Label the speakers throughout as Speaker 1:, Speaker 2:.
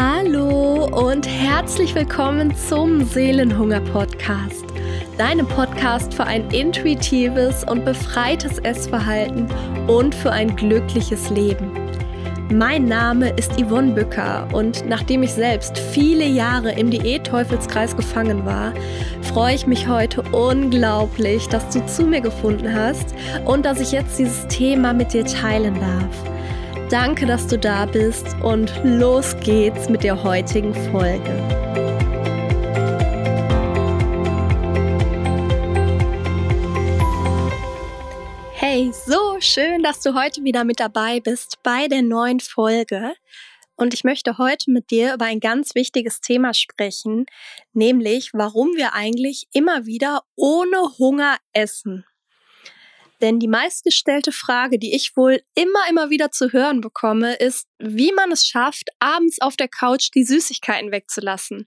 Speaker 1: Hallo und herzlich willkommen zum Seelenhunger Podcast, deinem Podcast für ein intuitives und befreites Essverhalten und für ein glückliches Leben. Mein Name ist Yvonne Bücker und nachdem ich selbst viele Jahre im Diät-Teufelskreis gefangen war, freue ich mich heute unglaublich, dass du zu mir gefunden hast und dass ich jetzt dieses Thema mit dir teilen darf. Danke, dass du da bist und los geht's mit der heutigen Folge. Hey, so schön, dass du heute wieder mit dabei bist bei der neuen Folge. Und ich möchte heute mit dir über ein ganz wichtiges Thema sprechen, nämlich warum wir eigentlich immer wieder ohne Hunger essen. Denn die meistgestellte Frage, die ich wohl immer, immer wieder zu hören bekomme, ist, wie man es schafft, abends auf der Couch die Süßigkeiten wegzulassen.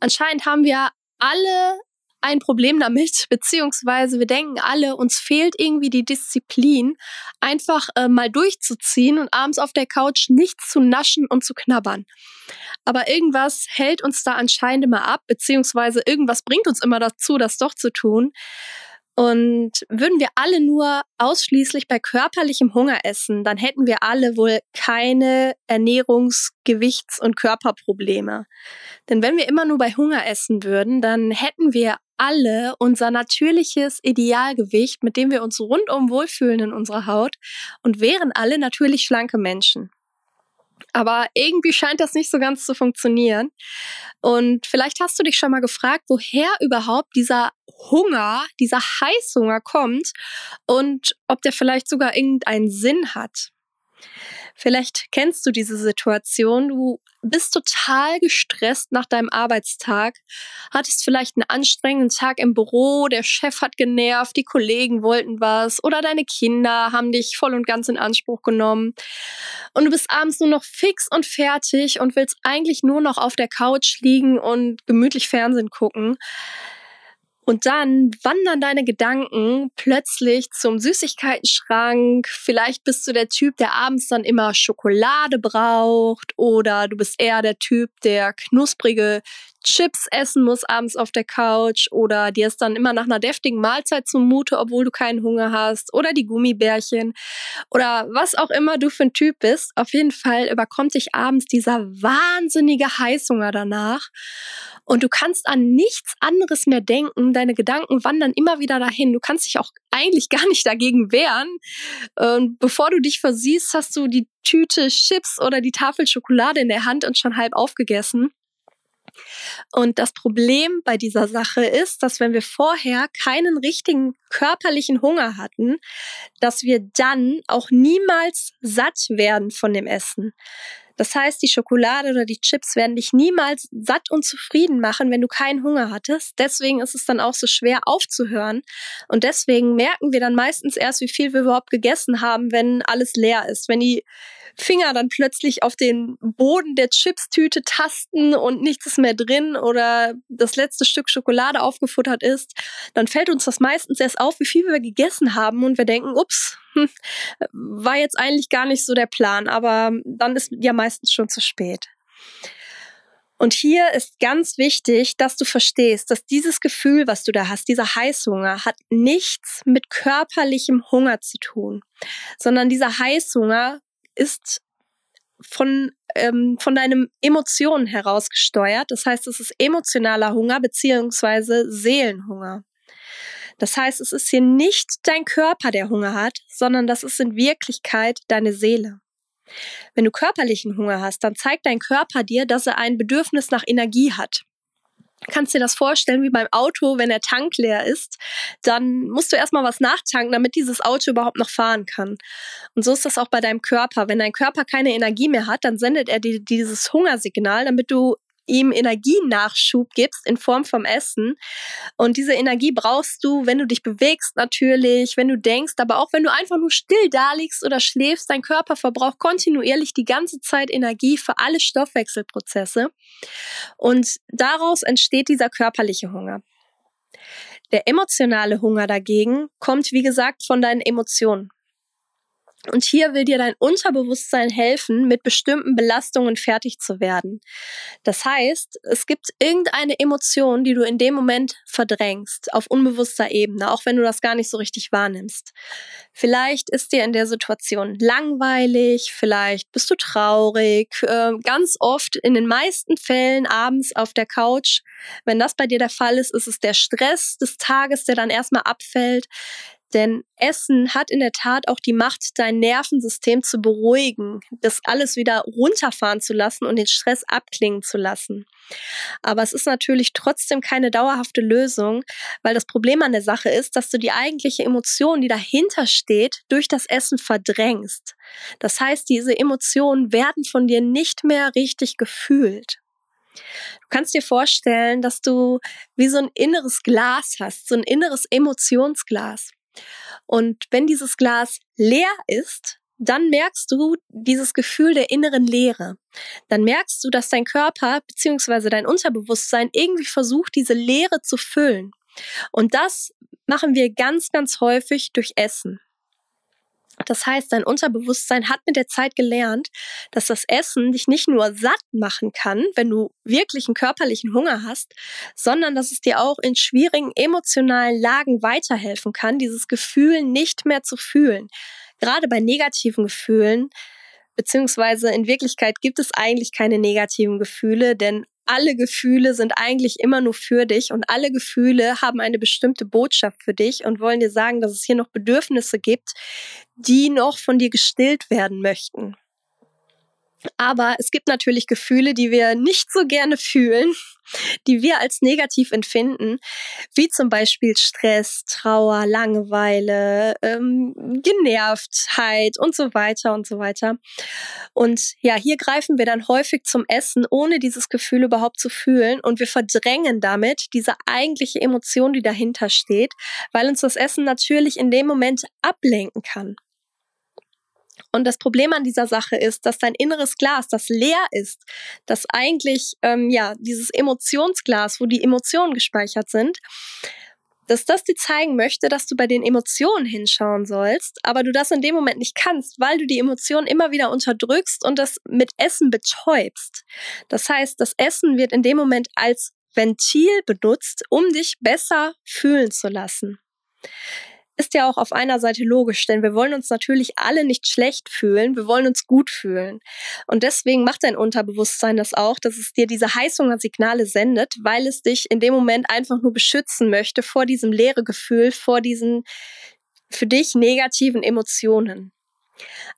Speaker 1: Anscheinend haben wir alle ein Problem damit, beziehungsweise wir denken alle, uns fehlt irgendwie die Disziplin, einfach äh, mal durchzuziehen und abends auf der Couch nichts zu naschen und zu knabbern. Aber irgendwas hält uns da anscheinend immer ab, beziehungsweise irgendwas bringt uns immer dazu, das doch zu tun. Und würden wir alle nur ausschließlich bei körperlichem Hunger essen, dann hätten wir alle wohl keine Ernährungs-, Gewichts- und Körperprobleme. Denn wenn wir immer nur bei Hunger essen würden, dann hätten wir alle unser natürliches Idealgewicht, mit dem wir uns rundum wohlfühlen in unserer Haut und wären alle natürlich schlanke Menschen. Aber irgendwie scheint das nicht so ganz zu funktionieren. Und vielleicht hast du dich schon mal gefragt, woher überhaupt dieser Hunger, dieser Heißhunger kommt und ob der vielleicht sogar irgendeinen Sinn hat. Vielleicht kennst du diese Situation. Du bist total gestresst nach deinem Arbeitstag, hattest vielleicht einen anstrengenden Tag im Büro, der Chef hat genervt, die Kollegen wollten was oder deine Kinder haben dich voll und ganz in Anspruch genommen. Und du bist abends nur noch fix und fertig und willst eigentlich nur noch auf der Couch liegen und gemütlich Fernsehen gucken. Und dann wandern deine Gedanken plötzlich zum Süßigkeitenschrank. Vielleicht bist du der Typ, der abends dann immer Schokolade braucht. Oder du bist eher der Typ, der knusprige Chips essen muss abends auf der Couch. Oder dir ist dann immer nach einer deftigen Mahlzeit zumute, obwohl du keinen Hunger hast. Oder die Gummibärchen. Oder was auch immer du für ein Typ bist. Auf jeden Fall überkommt dich abends dieser wahnsinnige Heißhunger danach und du kannst an nichts anderes mehr denken. Deine Gedanken wandern immer wieder dahin. Du kannst dich auch eigentlich gar nicht dagegen wehren. Und bevor du dich versiehst, hast du die Tüte Chips oder die Tafel Schokolade in der Hand und schon halb aufgegessen. Und das Problem bei dieser Sache ist, dass wenn wir vorher keinen richtigen körperlichen Hunger hatten, dass wir dann auch niemals satt werden von dem Essen. Das heißt, die Schokolade oder die Chips werden dich niemals satt und zufrieden machen, wenn du keinen Hunger hattest. Deswegen ist es dann auch so schwer aufzuhören. Und deswegen merken wir dann meistens erst, wie viel wir überhaupt gegessen haben, wenn alles leer ist. Wenn die Finger dann plötzlich auf den Boden der Chipstüte tasten und nichts ist mehr drin oder das letzte Stück Schokolade aufgefuttert ist, dann fällt uns das meistens erst auf, wie viel wir gegessen haben und wir denken, ups, hm, war jetzt eigentlich gar nicht so der Plan, aber dann ist ja meistens schon zu spät. Und hier ist ganz wichtig, dass du verstehst, dass dieses Gefühl, was du da hast, dieser Heißhunger, hat nichts mit körperlichem Hunger zu tun, sondern dieser Heißhunger ist von, ähm, von deinen Emotionen heraus gesteuert. Das heißt, es ist emotionaler Hunger beziehungsweise Seelenhunger. Das heißt, es ist hier nicht dein Körper, der Hunger hat, sondern das ist in Wirklichkeit deine Seele. Wenn du körperlichen Hunger hast, dann zeigt dein Körper dir, dass er ein Bedürfnis nach Energie hat. Kannst dir das vorstellen wie beim Auto, wenn der Tank leer ist, dann musst du erstmal was nachtanken, damit dieses Auto überhaupt noch fahren kann. Und so ist das auch bei deinem Körper. Wenn dein Körper keine Energie mehr hat, dann sendet er dir dieses Hungersignal, damit du ihm Energienachschub gibst in Form vom Essen. Und diese Energie brauchst du, wenn du dich bewegst natürlich, wenn du denkst, aber auch wenn du einfach nur still da liegst oder schläfst. Dein Körper verbraucht kontinuierlich die ganze Zeit Energie für alle Stoffwechselprozesse. Und daraus entsteht dieser körperliche Hunger. Der emotionale Hunger dagegen kommt, wie gesagt, von deinen Emotionen. Und hier will dir dein Unterbewusstsein helfen, mit bestimmten Belastungen fertig zu werden. Das heißt, es gibt irgendeine Emotion, die du in dem Moment verdrängst, auf unbewusster Ebene, auch wenn du das gar nicht so richtig wahrnimmst. Vielleicht ist dir in der Situation langweilig, vielleicht bist du traurig, äh, ganz oft in den meisten Fällen abends auf der Couch. Wenn das bei dir der Fall ist, ist es der Stress des Tages, der dann erstmal abfällt. Denn Essen hat in der Tat auch die Macht, dein Nervensystem zu beruhigen, das alles wieder runterfahren zu lassen und den Stress abklingen zu lassen. Aber es ist natürlich trotzdem keine dauerhafte Lösung, weil das Problem an der Sache ist, dass du die eigentliche Emotion, die dahinter steht, durch das Essen verdrängst. Das heißt, diese Emotionen werden von dir nicht mehr richtig gefühlt. Du kannst dir vorstellen, dass du wie so ein inneres Glas hast, so ein inneres Emotionsglas. Und wenn dieses Glas leer ist, dann merkst du dieses Gefühl der inneren Leere. Dann merkst du, dass dein Körper bzw. dein Unterbewusstsein irgendwie versucht, diese Leere zu füllen. Und das machen wir ganz, ganz häufig durch Essen. Das heißt, dein Unterbewusstsein hat mit der Zeit gelernt, dass das Essen dich nicht nur satt machen kann, wenn du wirklich einen körperlichen Hunger hast, sondern dass es dir auch in schwierigen emotionalen Lagen weiterhelfen kann, dieses Gefühl nicht mehr zu fühlen. Gerade bei negativen Gefühlen, beziehungsweise in Wirklichkeit gibt es eigentlich keine negativen Gefühle, denn alle Gefühle sind eigentlich immer nur für dich und alle Gefühle haben eine bestimmte Botschaft für dich und wollen dir sagen, dass es hier noch Bedürfnisse gibt, die noch von dir gestillt werden möchten. Aber es gibt natürlich Gefühle, die wir nicht so gerne fühlen, die wir als negativ empfinden, wie zum Beispiel Stress, Trauer, Langeweile, ähm, Genervtheit und so weiter und so weiter. Und ja, hier greifen wir dann häufig zum Essen, ohne dieses Gefühl überhaupt zu fühlen und wir verdrängen damit diese eigentliche Emotion, die dahinter steht, weil uns das Essen natürlich in dem Moment ablenken kann. Und das Problem an dieser Sache ist, dass dein inneres Glas, das leer ist, das eigentlich, ähm, ja, dieses Emotionsglas, wo die Emotionen gespeichert sind, dass das dir zeigen möchte, dass du bei den Emotionen hinschauen sollst, aber du das in dem Moment nicht kannst, weil du die Emotionen immer wieder unterdrückst und das mit Essen betäubst. Das heißt, das Essen wird in dem Moment als Ventil benutzt, um dich besser fühlen zu lassen ist ja auch auf einer Seite logisch, denn wir wollen uns natürlich alle nicht schlecht fühlen, wir wollen uns gut fühlen. Und deswegen macht dein Unterbewusstsein das auch, dass es dir diese Heißhungersignale sendet, weil es dich in dem Moment einfach nur beschützen möchte vor diesem leere Gefühl, vor diesen für dich negativen Emotionen.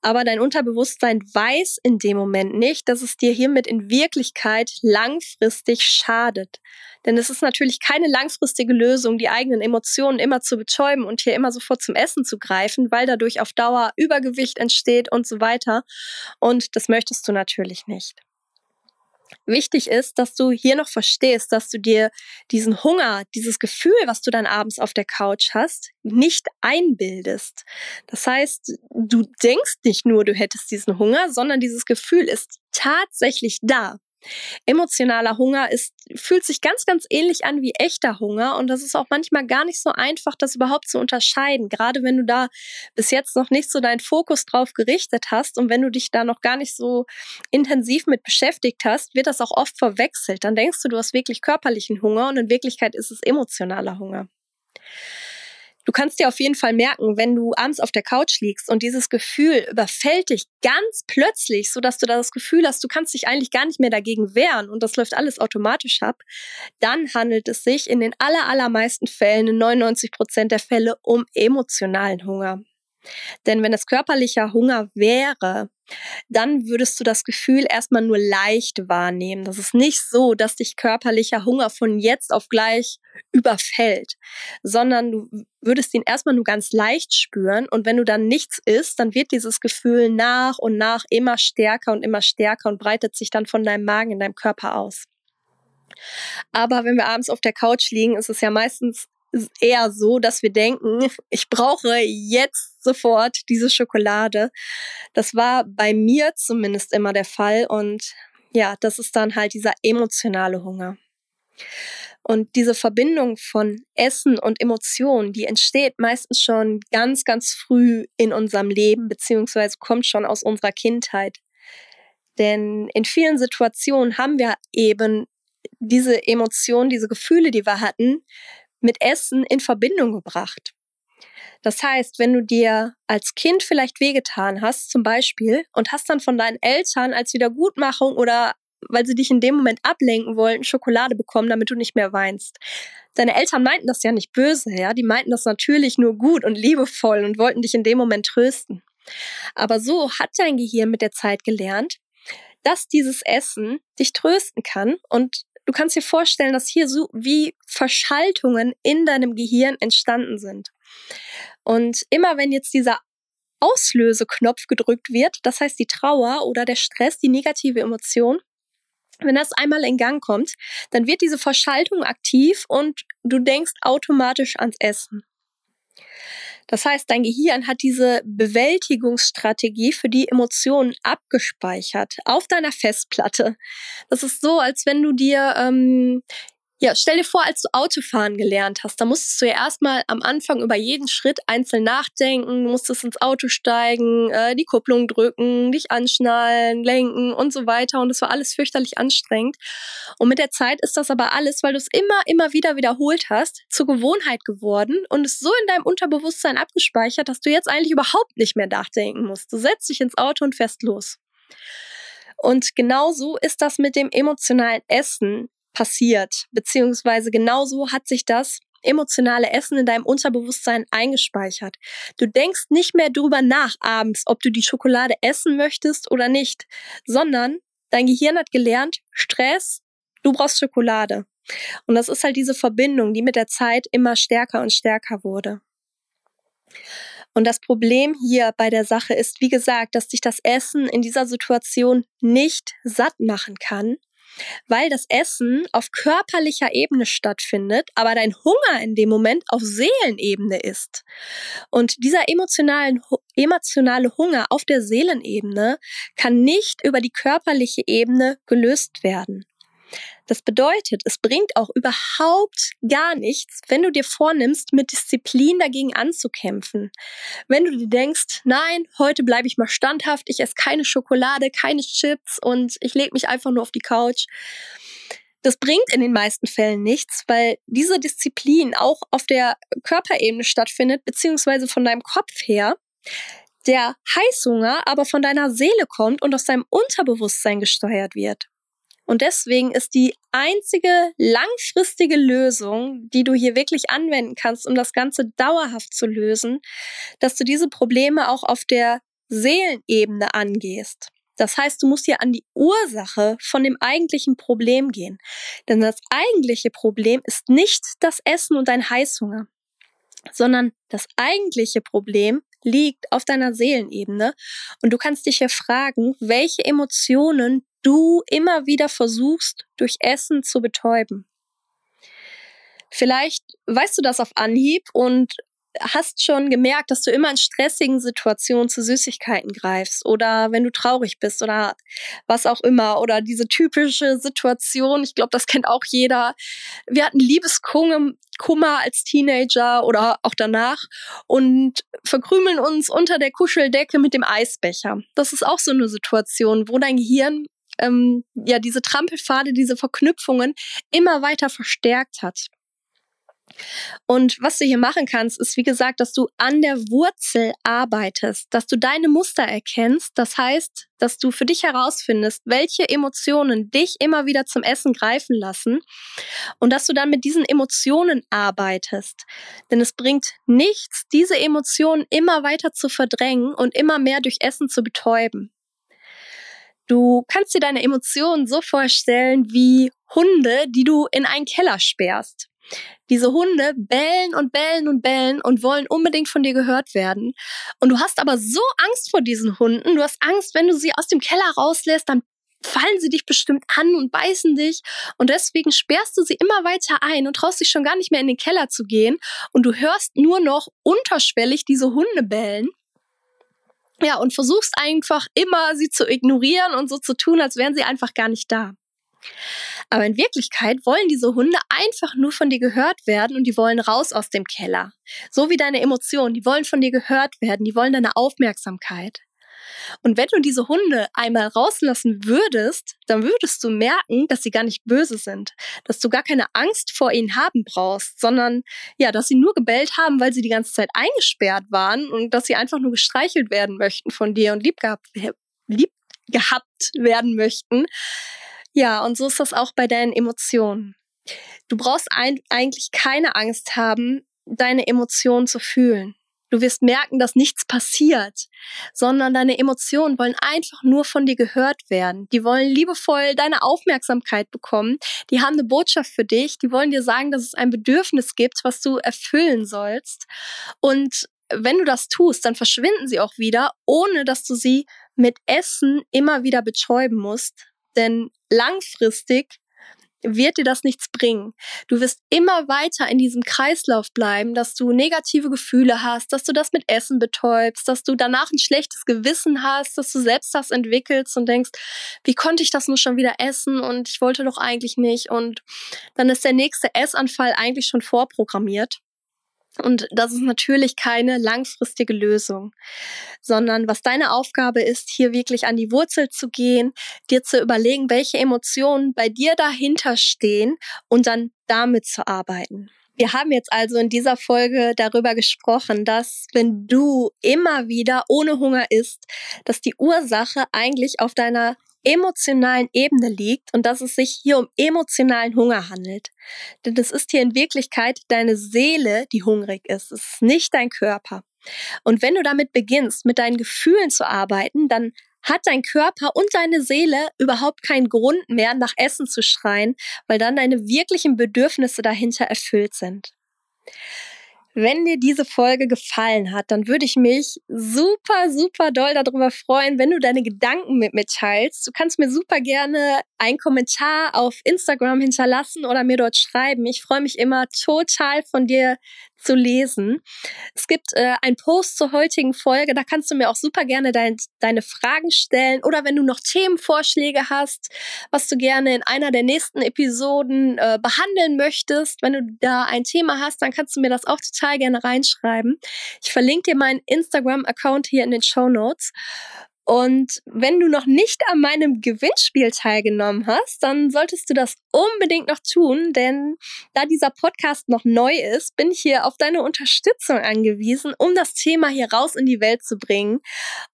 Speaker 1: Aber dein Unterbewusstsein weiß in dem Moment nicht, dass es dir hiermit in Wirklichkeit langfristig schadet. Denn es ist natürlich keine langfristige Lösung, die eigenen Emotionen immer zu betäuben und hier immer sofort zum Essen zu greifen, weil dadurch auf Dauer Übergewicht entsteht und so weiter. Und das möchtest du natürlich nicht. Wichtig ist, dass du hier noch verstehst, dass du dir diesen Hunger, dieses Gefühl, was du dann abends auf der Couch hast, nicht einbildest. Das heißt, du denkst nicht nur, du hättest diesen Hunger, sondern dieses Gefühl ist tatsächlich da. Emotionaler Hunger ist, fühlt sich ganz, ganz ähnlich an wie echter Hunger und das ist auch manchmal gar nicht so einfach, das überhaupt zu unterscheiden. Gerade wenn du da bis jetzt noch nicht so deinen Fokus drauf gerichtet hast und wenn du dich da noch gar nicht so intensiv mit beschäftigt hast, wird das auch oft verwechselt. Dann denkst du, du hast wirklich körperlichen Hunger und in Wirklichkeit ist es emotionaler Hunger. Du kannst dir auf jeden Fall merken, wenn du abends auf der Couch liegst und dieses Gefühl überfällt dich ganz plötzlich, so dass du da das Gefühl hast, du kannst dich eigentlich gar nicht mehr dagegen wehren und das läuft alles automatisch ab, dann handelt es sich in den aller, allermeisten Fällen, in 99 Prozent der Fälle, um emotionalen Hunger. Denn wenn es körperlicher Hunger wäre, dann würdest du das Gefühl erstmal nur leicht wahrnehmen. Das ist nicht so, dass dich körperlicher Hunger von jetzt auf gleich überfällt, sondern du würdest ihn erstmal nur ganz leicht spüren und wenn du dann nichts isst, dann wird dieses Gefühl nach und nach immer stärker und immer stärker und breitet sich dann von deinem Magen in deinem Körper aus. Aber wenn wir abends auf der Couch liegen, ist es ja meistens eher so, dass wir denken, ich brauche jetzt sofort diese Schokolade. Das war bei mir zumindest immer der Fall und ja, das ist dann halt dieser emotionale Hunger. Und diese Verbindung von Essen und Emotionen, die entsteht meistens schon ganz, ganz früh in unserem Leben, beziehungsweise kommt schon aus unserer Kindheit. Denn in vielen Situationen haben wir eben diese Emotionen, diese Gefühle, die wir hatten, mit Essen in Verbindung gebracht. Das heißt, wenn du dir als Kind vielleicht wehgetan hast, zum Beispiel, und hast dann von deinen Eltern als Wiedergutmachung oder weil sie dich in dem Moment ablenken wollten, Schokolade bekommen, damit du nicht mehr weinst. Deine Eltern meinten das ja nicht böse, ja, die meinten das natürlich nur gut und liebevoll und wollten dich in dem Moment trösten. Aber so hat dein Gehirn mit der Zeit gelernt, dass dieses Essen dich trösten kann und du kannst dir vorstellen, dass hier so wie Verschaltungen in deinem Gehirn entstanden sind. Und immer wenn jetzt dieser Auslöseknopf gedrückt wird, das heißt die Trauer oder der Stress, die negative Emotion, wenn das einmal in Gang kommt, dann wird diese Verschaltung aktiv und du denkst automatisch ans Essen. Das heißt, dein Gehirn hat diese Bewältigungsstrategie für die Emotionen abgespeichert auf deiner Festplatte. Das ist so, als wenn du dir ähm, ja, stell dir vor, als du Autofahren gelernt hast, da musstest du ja erstmal am Anfang über jeden Schritt einzeln nachdenken, musstest ins Auto steigen, äh, die Kupplung drücken, dich anschnallen, lenken und so weiter. Und das war alles fürchterlich anstrengend. Und mit der Zeit ist das aber alles, weil du es immer, immer wieder wiederholt hast, zur Gewohnheit geworden und es so in deinem Unterbewusstsein abgespeichert, dass du jetzt eigentlich überhaupt nicht mehr nachdenken musst. Du setzt dich ins Auto und fährst los. Und genauso ist das mit dem emotionalen Essen passiert, beziehungsweise genauso hat sich das emotionale Essen in deinem Unterbewusstsein eingespeichert. Du denkst nicht mehr drüber nach abends, ob du die Schokolade essen möchtest oder nicht, sondern dein Gehirn hat gelernt, Stress, du brauchst Schokolade. Und das ist halt diese Verbindung, die mit der Zeit immer stärker und stärker wurde. Und das Problem hier bei der Sache ist, wie gesagt, dass dich das Essen in dieser Situation nicht satt machen kann, weil das Essen auf körperlicher Ebene stattfindet, aber dein Hunger in dem Moment auf Seelenebene ist. Und dieser emotionalen, emotionale Hunger auf der Seelenebene kann nicht über die körperliche Ebene gelöst werden. Das bedeutet, es bringt auch überhaupt gar nichts, wenn du dir vornimmst, mit Disziplin dagegen anzukämpfen. Wenn du dir denkst, nein, heute bleibe ich mal standhaft, ich esse keine Schokolade, keine Chips und ich lege mich einfach nur auf die Couch. Das bringt in den meisten Fällen nichts, weil diese Disziplin auch auf der Körperebene stattfindet, beziehungsweise von deinem Kopf her der Heißhunger aber von deiner Seele kommt und aus deinem Unterbewusstsein gesteuert wird. Und deswegen ist die einzige langfristige Lösung, die du hier wirklich anwenden kannst, um das Ganze dauerhaft zu lösen, dass du diese Probleme auch auf der Seelenebene angehst. Das heißt, du musst hier an die Ursache von dem eigentlichen Problem gehen. Denn das eigentliche Problem ist nicht das Essen und dein Heißhunger, sondern das eigentliche Problem liegt auf deiner Seelenebene. Und du kannst dich hier fragen, welche Emotionen du immer wieder versuchst, durch Essen zu betäuben. Vielleicht weißt du das auf Anhieb und hast schon gemerkt, dass du immer in stressigen Situationen zu Süßigkeiten greifst oder wenn du traurig bist oder was auch immer oder diese typische Situation, ich glaube, das kennt auch jeder. Wir hatten Liebeskummer als Teenager oder auch danach und verkrümeln uns unter der Kuscheldecke mit dem Eisbecher. Das ist auch so eine Situation, wo dein Gehirn ähm, ja diese Trampelpfade, diese Verknüpfungen immer weiter verstärkt hat. Und was du hier machen kannst, ist wie gesagt, dass du an der Wurzel arbeitest, dass du deine Muster erkennst. Das heißt, dass du für dich herausfindest, welche Emotionen dich immer wieder zum Essen greifen lassen und dass du dann mit diesen Emotionen arbeitest. Denn es bringt nichts, diese Emotionen immer weiter zu verdrängen und immer mehr durch Essen zu betäuben. Du kannst dir deine Emotionen so vorstellen wie Hunde, die du in einen Keller sperrst. Diese Hunde bellen und bellen und bellen und wollen unbedingt von dir gehört werden. Und du hast aber so Angst vor diesen Hunden. Du hast Angst, wenn du sie aus dem Keller rauslässt, dann fallen sie dich bestimmt an und beißen dich. Und deswegen sperrst du sie immer weiter ein und traust dich schon gar nicht mehr in den Keller zu gehen. Und du hörst nur noch unterschwellig diese Hunde bellen. Ja, und versuchst einfach immer, sie zu ignorieren und so zu tun, als wären sie einfach gar nicht da. Aber in Wirklichkeit wollen diese Hunde einfach nur von dir gehört werden und die wollen raus aus dem Keller. So wie deine Emotionen, die wollen von dir gehört werden, die wollen deine Aufmerksamkeit. Und wenn du diese Hunde einmal rauslassen würdest, dann würdest du merken, dass sie gar nicht böse sind, dass du gar keine Angst vor ihnen haben brauchst, sondern ja, dass sie nur gebellt haben, weil sie die ganze Zeit eingesperrt waren und dass sie einfach nur gestreichelt werden möchten von dir und lieb gehabt, lieb gehabt werden möchten. Ja, und so ist das auch bei deinen Emotionen. Du brauchst ein, eigentlich keine Angst haben, deine Emotionen zu fühlen. Du wirst merken, dass nichts passiert, sondern deine Emotionen wollen einfach nur von dir gehört werden. Die wollen liebevoll deine Aufmerksamkeit bekommen. Die haben eine Botschaft für dich. Die wollen dir sagen, dass es ein Bedürfnis gibt, was du erfüllen sollst. Und wenn du das tust, dann verschwinden sie auch wieder, ohne dass du sie mit Essen immer wieder betäuben musst. Denn langfristig wird dir das nichts bringen. Du wirst immer weiter in diesem Kreislauf bleiben, dass du negative Gefühle hast, dass du das mit Essen betäubst, dass du danach ein schlechtes Gewissen hast, dass du selbst das entwickelst und denkst, wie konnte ich das nur schon wieder essen und ich wollte doch eigentlich nicht und dann ist der nächste Essanfall eigentlich schon vorprogrammiert. Und das ist natürlich keine langfristige Lösung, sondern was deine Aufgabe ist, hier wirklich an die Wurzel zu gehen, dir zu überlegen, welche Emotionen bei dir dahinter stehen und dann damit zu arbeiten. Wir haben jetzt also in dieser Folge darüber gesprochen, dass wenn du immer wieder ohne Hunger isst, dass die Ursache eigentlich auf deiner emotionalen Ebene liegt und dass es sich hier um emotionalen Hunger handelt. Denn es ist hier in Wirklichkeit deine Seele, die hungrig ist. Es ist nicht dein Körper. Und wenn du damit beginnst, mit deinen Gefühlen zu arbeiten, dann hat dein Körper und deine Seele überhaupt keinen Grund mehr, nach Essen zu schreien, weil dann deine wirklichen Bedürfnisse dahinter erfüllt sind. Wenn dir diese Folge gefallen hat, dann würde ich mich super, super doll darüber freuen, wenn du deine Gedanken mit mir teilst. Du kannst mir super gerne einen Kommentar auf Instagram hinterlassen oder mir dort schreiben. Ich freue mich immer total von dir zu lesen. Es gibt äh, einen Post zur heutigen Folge, da kannst du mir auch super gerne dein, deine Fragen stellen oder wenn du noch Themenvorschläge hast, was du gerne in einer der nächsten Episoden äh, behandeln möchtest, wenn du da ein Thema hast, dann kannst du mir das auch total gerne reinschreiben. Ich verlinke dir meinen Instagram-Account hier in den Show Notes. Und wenn du noch nicht an meinem Gewinnspiel teilgenommen hast, dann solltest du das unbedingt noch tun, denn da dieser Podcast noch neu ist, bin ich hier auf deine Unterstützung angewiesen, um das Thema hier raus in die Welt zu bringen.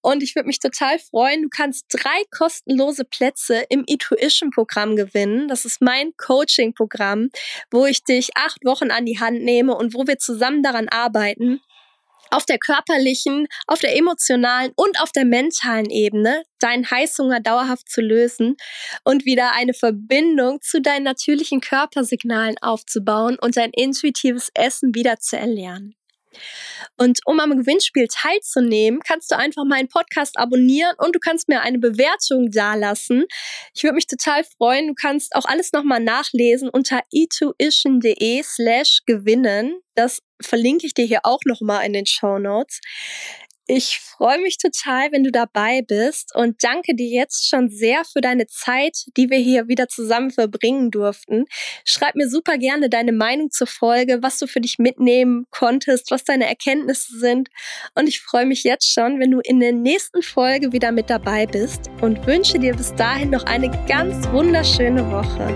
Speaker 1: Und ich würde mich total freuen, du kannst drei kostenlose Plätze im Intuition-Programm gewinnen. Das ist mein Coaching-Programm, wo ich dich acht Wochen an die Hand nehme und wo wir zusammen daran arbeiten, auf der körperlichen, auf der emotionalen und auf der mentalen Ebene deinen Heißhunger dauerhaft zu lösen und wieder eine Verbindung zu deinen natürlichen Körpersignalen aufzubauen und dein intuitives Essen wieder zu erlernen. Und um am Gewinnspiel teilzunehmen, kannst du einfach meinen Podcast abonnieren und du kannst mir eine Bewertung dalassen. Ich würde mich total freuen. Du kannst auch alles nochmal nachlesen unter etuition.de slash gewinnen. Das verlinke ich dir hier auch nochmal in den Show Notes. Ich freue mich total, wenn du dabei bist und danke dir jetzt schon sehr für deine Zeit, die wir hier wieder zusammen verbringen durften. Schreib mir super gerne deine Meinung zur Folge, was du für dich mitnehmen konntest, was deine Erkenntnisse sind. Und ich freue mich jetzt schon, wenn du in der nächsten Folge wieder mit dabei bist und wünsche dir bis dahin noch eine ganz wunderschöne Woche.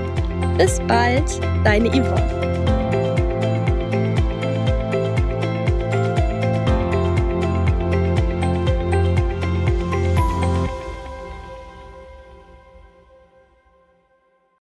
Speaker 1: Bis bald, deine Yvonne.